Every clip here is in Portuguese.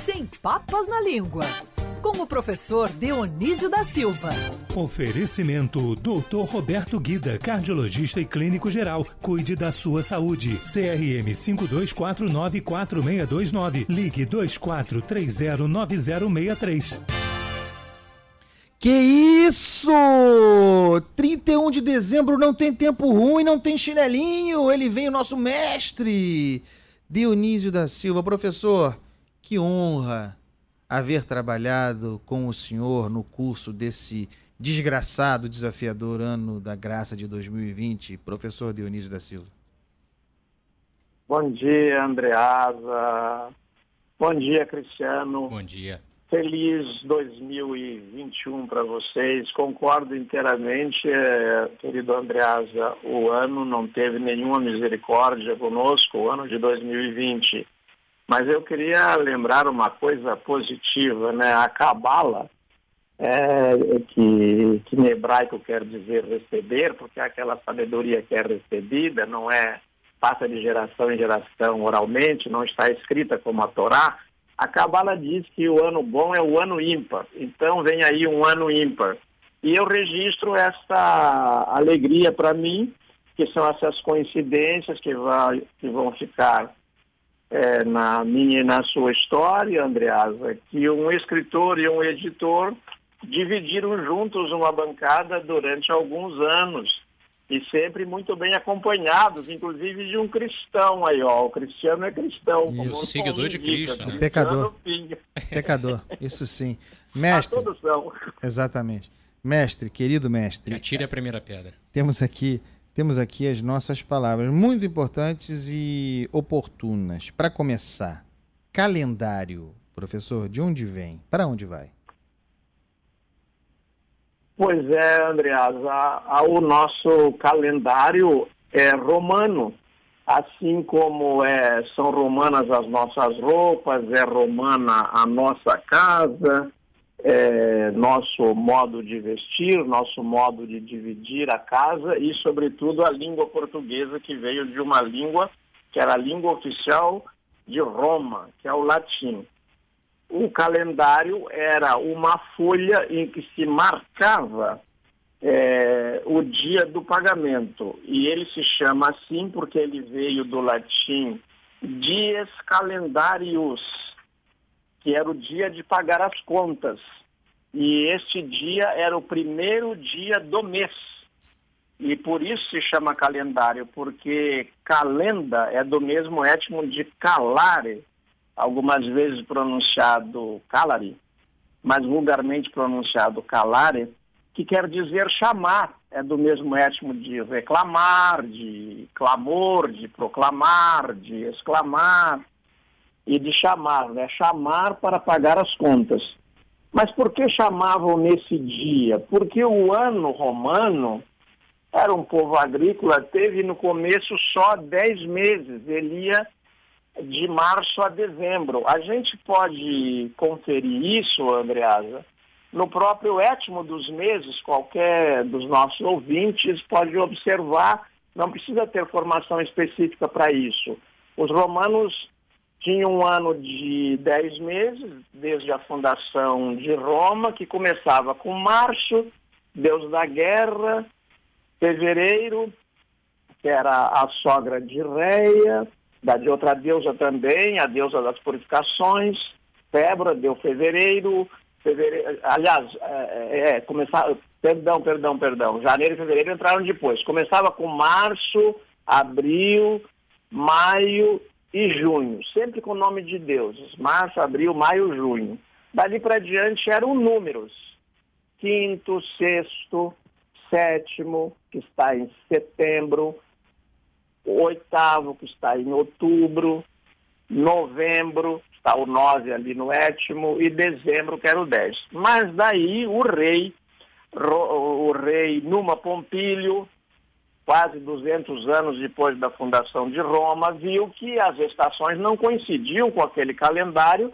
sem papas na língua, com o professor Dionísio da Silva. Oferecimento Dr. Roberto Guida, cardiologista e clínico geral. Cuide da sua saúde. CRM 52494629. Ligue 24309063. Que isso! 31 de dezembro não tem tempo ruim, não tem chinelinho. Ele vem o nosso mestre, Dionísio da Silva. Professor, que honra haver trabalhado com o senhor no curso desse desgraçado, desafiador ano da graça de 2020. Professor Dionísio da Silva. Bom dia, Andreasa. Bom dia, Cristiano. Bom dia. Feliz 2021 para vocês. Concordo inteiramente, eh, querido Andreasa. O ano não teve nenhuma misericórdia conosco, o ano de 2020. Mas eu queria lembrar uma coisa positiva, né? A Cabala, é, que, que em hebraico quer dizer receber, porque é aquela sabedoria que é recebida, não é passa de geração em geração oralmente, não está escrita como a Torá a Cabala diz que o ano bom é o ano ímpar, então vem aí um ano ímpar. E eu registro essa alegria para mim, que são essas coincidências que, vai, que vão ficar é, na minha e na sua história, Andreasa, que um escritor e um editor dividiram juntos uma bancada durante alguns anos e sempre muito bem acompanhados, inclusive de um cristão aí, ó. O cristiano é cristão. Como um seguidor de Cristo, né? Pecador. Pecador, isso sim. Mestre. A todos são. Exatamente. Mestre, querido mestre. Que atire a primeira pedra. Temos aqui, temos aqui as nossas palavras muito importantes e oportunas. Para começar, calendário. Professor, de onde vem? Para onde vai? Pois é, Andreas, o nosso calendário é romano, assim como é, são romanas as nossas roupas, é romana a nossa casa, é, nosso modo de vestir, nosso modo de dividir a casa e, sobretudo, a língua portuguesa, que veio de uma língua que era a língua oficial de Roma, que é o latim o calendário era uma folha em que se marcava é, o dia do pagamento. E ele se chama assim porque ele veio do latim dies calendarius, que era o dia de pagar as contas. E este dia era o primeiro dia do mês. E por isso se chama calendário, porque calenda é do mesmo étimo de calare, algumas vezes pronunciado calari, mas vulgarmente pronunciado calare, que quer dizer chamar, é do mesmo étimo de reclamar, de clamor, de proclamar, de exclamar e de chamar, né? Chamar para pagar as contas. Mas por que chamavam nesse dia? Porque o ano romano era um povo agrícola, teve no começo só dez meses. Ele ia de março a dezembro. A gente pode conferir isso, Andreasa, no próprio étimo dos meses, qualquer dos nossos ouvintes pode observar, não precisa ter formação específica para isso. Os romanos tinham um ano de dez meses, desde a fundação de Roma, que começava com março, Deus da guerra, fevereiro, que era a sogra de Reia, da de outra deusa também, a deusa das purificações, Febra deu fevereiro, fevereiro aliás, é, é, começava, perdão, perdão, perdão, janeiro e fevereiro entraram depois. Começava com março, abril, maio e junho, sempre com o nome de deuses, março, abril, maio, junho. Dali para diante eram números, quinto, sexto, sétimo, que está em setembro, oitavo, que está em outubro, novembro, está o nove ali no étimo, e dezembro, que era o dez. Mas daí o rei, o rei Numa Pompílio, quase 200 anos depois da fundação de Roma, viu que as estações não coincidiam com aquele calendário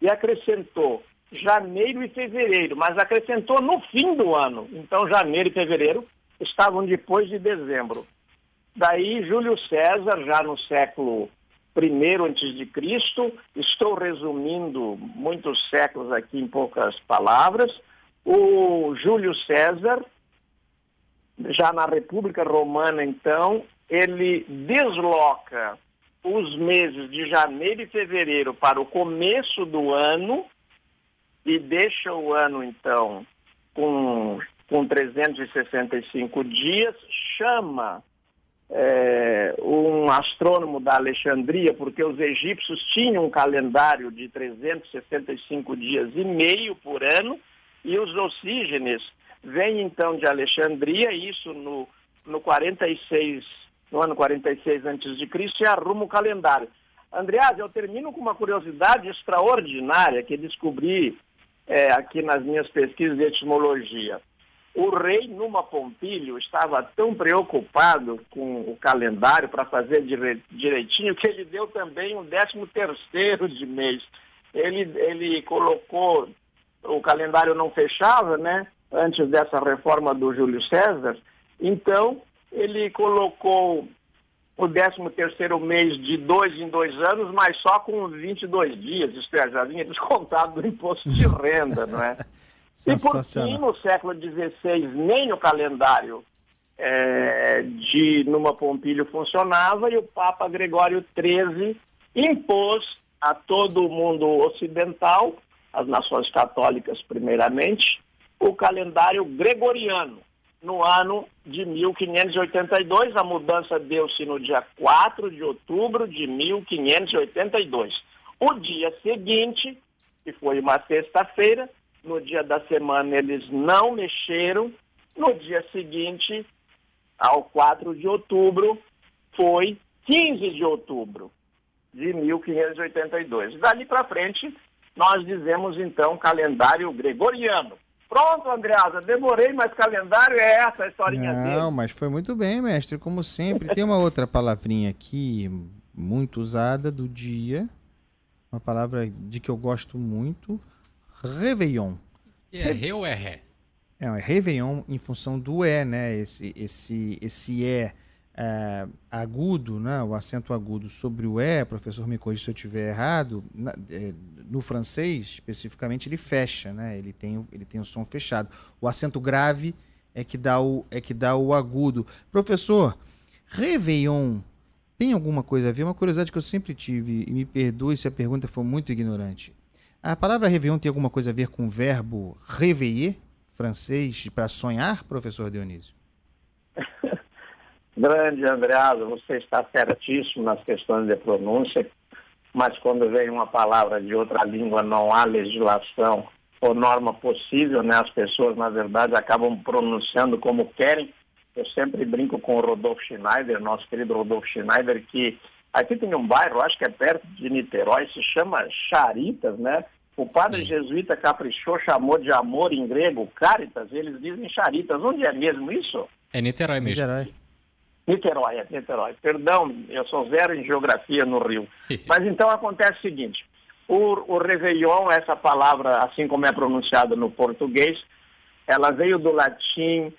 e acrescentou janeiro e fevereiro, mas acrescentou no fim do ano. Então, janeiro e fevereiro estavam depois de dezembro. Daí Júlio César, já no século de Cristo. Estou resumindo muitos séculos aqui em poucas palavras. O Júlio César, já na República Romana, então, ele desloca os meses de janeiro e fevereiro para o começo do ano e deixa o ano, então, com, com 365 dias, chama é, um astrônomo da Alexandria, porque os egípcios tinham um calendário de 365 dias e meio por ano, e os oxígenes vêm então de Alexandria, isso no, no 46, no ano 46 a.C., e arruma o calendário. Andreas, eu termino com uma curiosidade extraordinária que descobri é, aqui nas minhas pesquisas de etimologia. O rei Numa Pompílio estava tão preocupado com o calendário para fazer direitinho que ele deu também um décimo terceiro de mês. Ele, ele colocou, o calendário não fechava, né? Antes dessa reforma do Júlio César. Então, ele colocou o décimo terceiro mês de dois em dois anos, mas só com 22 dias, isto é, já vinha descontado do imposto de renda, não é? E por fim, no século XVI, nem o calendário é, de Numa Pompílio funcionava e o Papa Gregório XIII impôs a todo o mundo ocidental, as nações católicas primeiramente, o calendário gregoriano. No ano de 1582, a mudança deu-se no dia 4 de outubro de 1582. O dia seguinte, que foi uma sexta-feira, no dia da semana eles não mexeram. No dia seguinte, ao 4 de outubro, foi 15 de outubro de 1582. Dali para frente, nós dizemos então calendário gregoriano. Pronto, Andreasa, demorei, mas calendário é essa a historinha Não, dele. Não, mas foi muito bem, mestre, como sempre. Tem uma outra palavrinha aqui, muito usada do dia, uma palavra de que eu gosto muito, Réveillon. E é Ré ou é Ré? É, é Réveillon em função do E, né? Esse, esse, esse E é, agudo, né? o acento agudo sobre o E, professor me corrija se eu estiver errado, na, é, no francês, especificamente, ele fecha, né? ele, tem, ele tem o som fechado. O acento grave é que dá o, é que dá o agudo. Professor, Réveillon tem alguma coisa a ver? Uma curiosidade que eu sempre tive, e me perdoe se a pergunta for muito ignorante. A palavra Réveillon tem alguma coisa a ver com o verbo réveiller, francês, para sonhar, professor Dionísio? Grande Andreado, você está certíssimo nas questões de pronúncia, mas quando vem uma palavra de outra língua não há legislação ou norma possível, né? As pessoas, na verdade, acabam pronunciando como querem. Eu sempre brinco com o Rodolfo Schneider, nosso querido Rodolfo Schneider, que Aqui tem um bairro, acho que é perto de Niterói, se chama Charitas, né? O padre Sim. jesuíta caprichou, chamou de amor em grego Caritas, eles dizem Charitas. Onde é mesmo isso? É Niterói mesmo. Niterói. Niterói, é Niterói. Perdão, eu sou zero em geografia no Rio. Mas então acontece o seguinte, o, o Réveillon, essa palavra, assim como é pronunciada no português, ela veio do latim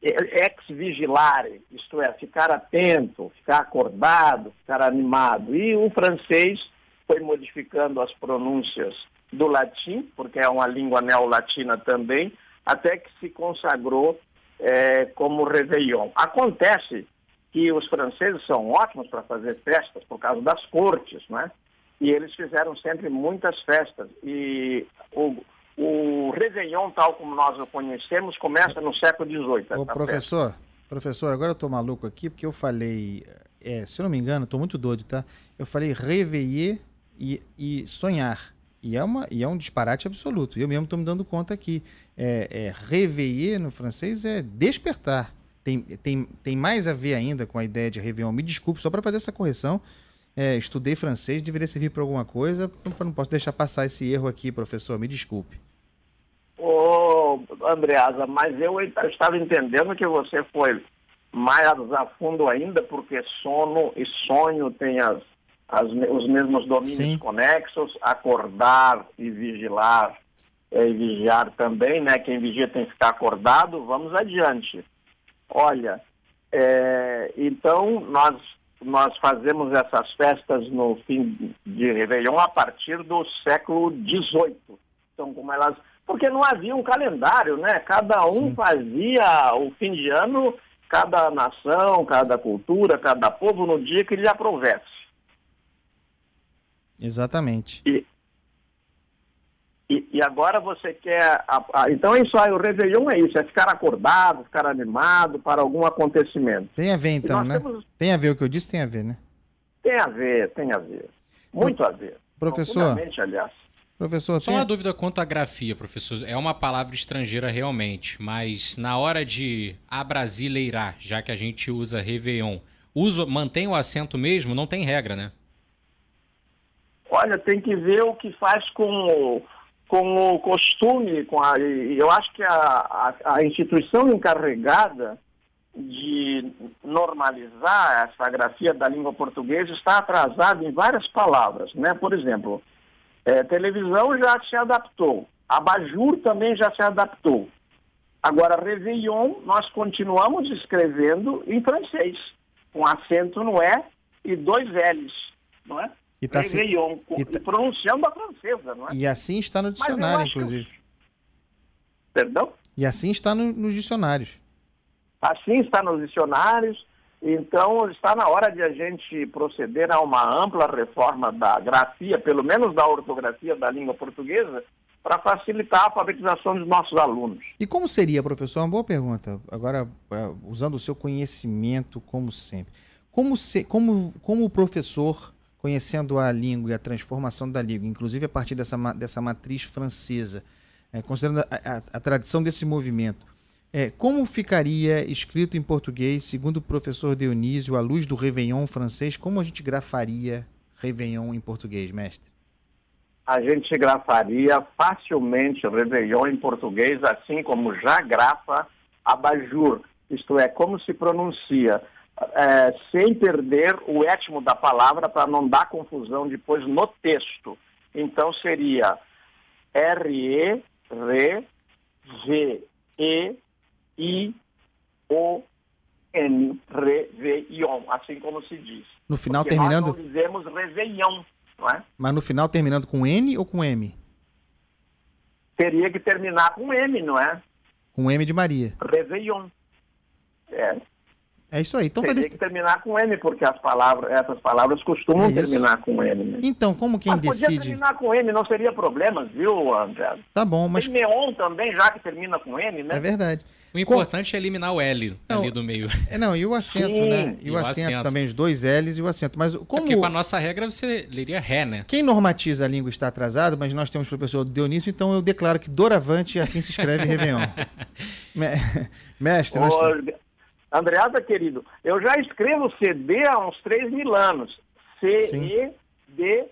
ex vigilare, isto é, ficar atento, ficar acordado, ficar animado. E o francês foi modificando as pronúncias do latim, porque é uma língua neolatina também, até que se consagrou é, como Réveillon. Acontece que os franceses são ótimos para fazer festas por causa das cortes, né? E eles fizeram sempre muitas festas. E o, o Réveillon, tal como nós o conhecemos, começa no século XVIII. Ô, professor, festa. professor, agora eu tô maluco aqui porque eu falei, é, se eu não me engano, estou muito doido, tá? Eu falei réveiller e, e sonhar. E é, uma, e é um disparate absoluto. Eu mesmo estou me dando conta aqui. É, é, réveiller no francês é despertar. Tem, tem, tem mais a ver ainda com a ideia de Réveillon. Me desculpe, só para fazer essa correção. É, estudei francês, deveria servir para alguma coisa. Não, não posso deixar passar esse erro aqui, professor. Me desculpe. Ô, Andreasa, mas eu estava entendendo que você foi mais a fundo ainda, porque sono e sonho têm as, as os mesmos domínios Sim. conexos, acordar e vigilar é, e vigiar também, né? Quem vigia tem que ficar acordado. Vamos adiante. Olha, é, então nós nós fazemos essas festas no fim de Réveillon a partir do século XVIII. Então, como elas. Porque não havia um calendário, né? Cada um Sim. fazia o fim de ano, cada nação, cada cultura, cada povo, no dia que lhe aprovesse. Exatamente. E, e agora você quer. a- a- então é isso aí, o Réveillon é isso, é ficar acordado, ficar animado para algum acontecimento. Tem a ver E então, né? temos- Tem a ver o que eu disse, tem a ver, né? tem a ver, tem a ver. Muito a ver. Professor, aliás. professor, Só tem... uma dúvida quanto à grafia, professor. É uma palavra estrangeira realmente, mas na hora de abrasileirar, já que a gente usa Réveillon, usa, mantém o acento mesmo? Não tem regra, né? Olha, tem que ver o que faz com com o costume, com a, eu acho que a, a, a instituição encarregada de normalizar essa grafia da língua portuguesa está atrasada em várias palavras, né? Por exemplo, eh, televisão já se adaptou, abajur também já se adaptou. Agora, Réveillon, nós continuamos escrevendo em francês, com acento no E e dois L's, não é? E, tá se- Réveillon, com- e tá- pronunciando a francesa, não é? e assim está no dicionário, inclusive. Perdão? E assim está no- nos dicionários. Assim está nos dicionários, então está na hora de a gente proceder a uma ampla reforma da grafia, pelo menos da ortografia da língua portuguesa, para facilitar a alfabetização dos nossos alunos. E como seria, professor? Uma boa pergunta. Agora, eh, usando o seu conhecimento, como sempre. Como, se, como, como o professor, conhecendo a língua e a transformação da língua, inclusive a partir dessa, dessa matriz francesa, eh, considerando a, a- a tradição desse movimento, eh, como ficaria escrito em português, segundo o professor Dionísio, à luz do Réveillon francês, como a gente grafaria Réveillon em português, mestre? A gente grafaria facilmente Réveillon em português, assim como já grafa abajur, isto é, como se pronuncia, eh, sem perder o étimo da palavra para não dar confusão depois no texto. Então seria R-E, R, V, E, I, O, N, Réveillon, assim como se diz. No final Porque terminando, Nós não dizemos Réveillon, não é? mas no final terminando com N ou com M? Teria que terminar com M, não é? Com M de Maria. Réveillon. É, É isso aí. Então, tá teria que terminar com M, porque as palavras, essas palavras costumam É terminar com M. né? então como quem Mas podia decide. terminar com M, não seria problema, viu, André? Tá bom, mas Tem neon também, já que termina com M, né? é verdade. O importante é eliminar o L Não, ali do meio. É, não, e o acento, Sim, né? E, e o o acento, acento. também, os dois L's e o acento. Mas É como Porque com a nossa regra você leria Ré, né? quem normatiza a língua está atrasado, mas nós temos o professor Dionísio, então eu declaro que doravante assim se escreve Réveillon. Me- Mestre, nós Andreasa, querido, eu já escrevo CD há uns 3 mil anos. C, Sim. E, D,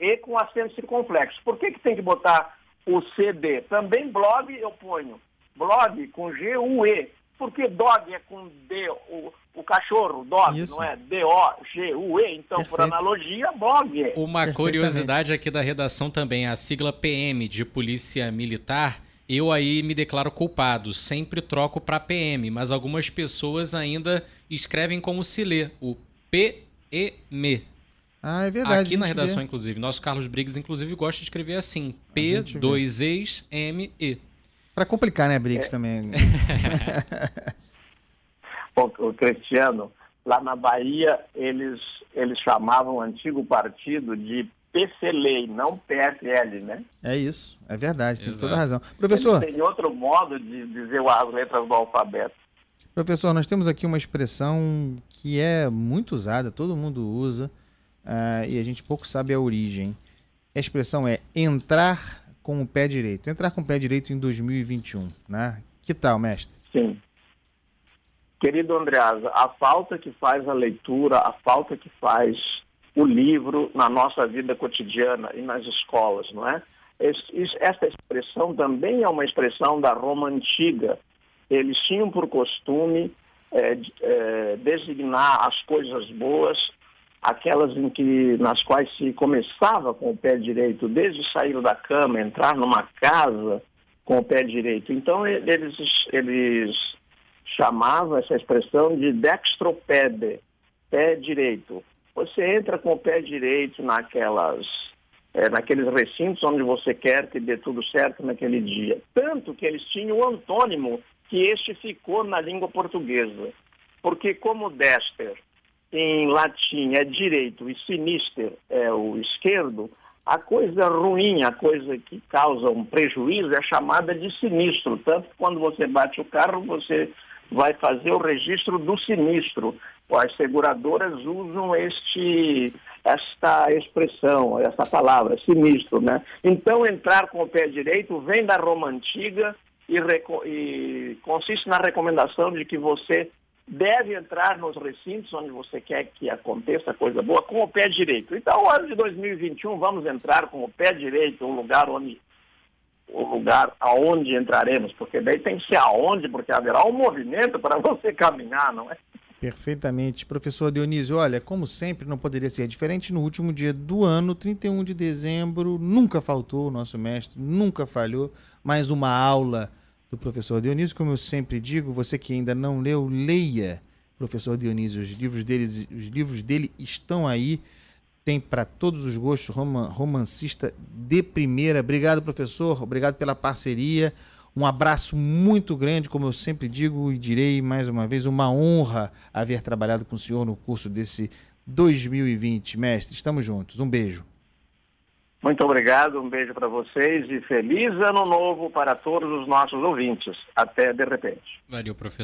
E com acento circunflexo. Por que, que tem que botar o CD? Também blog eu ponho. Blog com G, U, E. Porque dog é com D, o, o cachorro, dog, Isso. não é? D-O, G, U, E. Então, por Perfeito. analogia, blog é. Uma curiosidade aqui da redação também, a sigla PM de Polícia Militar, eu aí me declaro culpado, sempre troco para PM, mas algumas pessoas ainda escrevem como se lê, o PEM. Ah, é verdade. Aqui na redação, vê. inclusive, nosso Carlos Briggs, inclusive, gosta de escrever assim, A gente vê. P2ES-ME. Pra complicar, né, É. Briggs, também. o, o Cristiano, lá na Bahia, eles, eles chamavam o antigo partido de PCLEI, não PSL, né? É isso, é verdade, tem Exato. toda a razão. Professor, Eles têm outro modo de dizer as letras do alfabeto. Professor, nós temos aqui uma expressão que é muito usada, todo mundo usa, ah, e a gente pouco sabe a origem. A expressão é entrar com o pé direito. Entrar com o pé direito em 2021, né? Que tal, mestre? Sim. Querido Andreasa, a falta que faz a leitura, a falta que faz o livro na nossa vida cotidiana e nas escolas, não é? Esta expressão também é uma expressão da Roma antiga. Eles tinham por costume de- eh, designar as coisas boas, aquelas em que, nas quais se começava com o pé direito, desde sair da cama, entrar numa casa com o pé direito. Então eles, eles chamavam essa expressão de dextropede. pé direito. Você entra com o pé direito naquelas, é, naqueles recintos onde você quer que dê tudo certo naquele dia. Tanto que eles tinham o antônimo que este ficou na língua portuguesa. Porque como dester em latim é direito e sinister é o esquerdo, a coisa ruim, a coisa que causa um prejuízo é chamada de sinistro. Tanto que quando você bate o carro, você vai fazer o registro do sinistro. As seguradoras usam este, esta expressão, essa palavra, sinistro. Né? Então, entrar com o pé direito vem da Roma Antiga e, e consiste na recomendação de que você deve entrar nos recintos onde você quer que aconteça coisa boa com o pé direito. Então, no ano de 2021, vamos entrar com o pé direito, um lugar onde o lugar aonde entraremos, porque daí tem que ser aonde, porque haverá um movimento para você caminhar, não é? Perfeitamente. Professor Dionísio, olha, como sempre, não poderia ser diferente. No último dia do ano, 31 de dezembro, nunca faltou o nosso mestre, nunca falhou mais uma aula do professor Dionísio. Como eu sempre digo, você que ainda não leu, leia professor Dionísio. Os livros dele, os livros dele estão aí. Tem para todos os gostos, romancista de primeira. Obrigado, professor. Obrigado pela parceria. Um abraço muito grande, como eu sempre digo e direi mais uma vez, uma honra haver trabalhado com o senhor no curso desse 2020. Mestre, estamos juntos. Um beijo. Muito obrigado, um beijo para vocês e feliz ano novo para todos os nossos ouvintes. Até de repente. Valeu, professor.